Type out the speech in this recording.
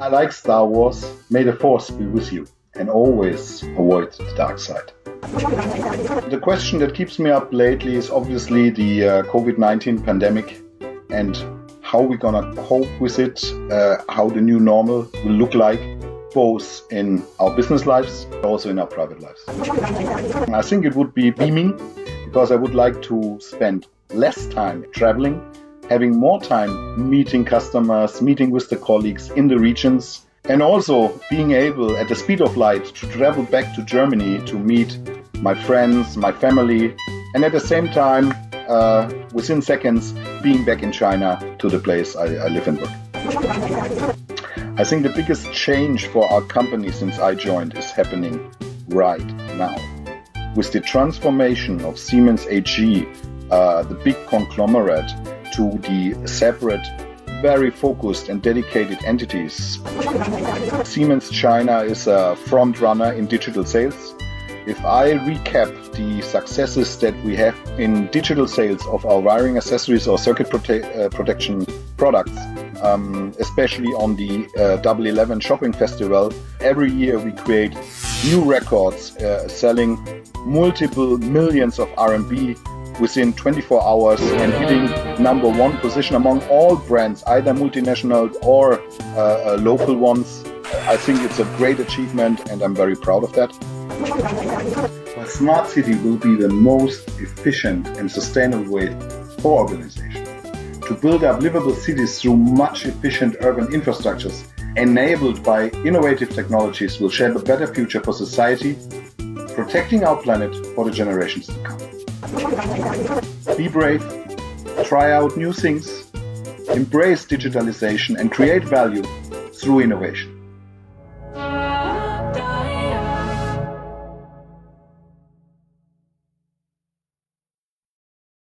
I like Star Wars. May the Force be with you, and always avoid the dark side. The question that keeps me up lately is obviously the uh, COVID 19 pandemic and how we're gonna cope with it, uh, how the new normal will look like, both in our business lives, also in our private lives. I think it would be beaming because I would like to spend less time traveling, having more time meeting customers, meeting with the colleagues in the regions, and also being able at the speed of light to travel back to Germany to meet my friends, my family, and at the same time, uh, within seconds, being back in China to the place I, I live and work. I think the biggest change for our company since I joined is happening right now. With the transformation of Siemens AG, uh, the big conglomerate, to the separate very focused and dedicated entities. Siemens China is a front runner in digital sales. If I recap the successes that we have in digital sales of our wiring accessories or circuit prote- uh, protection products, um, especially on the uh, Double Eleven Shopping Festival, every year we create new records uh, selling multiple millions of RMB within 24 hours and hitting number one position among all brands, either multinational or uh, uh, local ones. I think it's a great achievement and I'm very proud of that. A smart city will be the most efficient and sustainable way for organizations to build up livable cities through much efficient urban infrastructures enabled by innovative technologies will shape a better future for society, protecting our planet for the generations to come. Be brave, try out new things, embrace digitalization, and create value through innovation.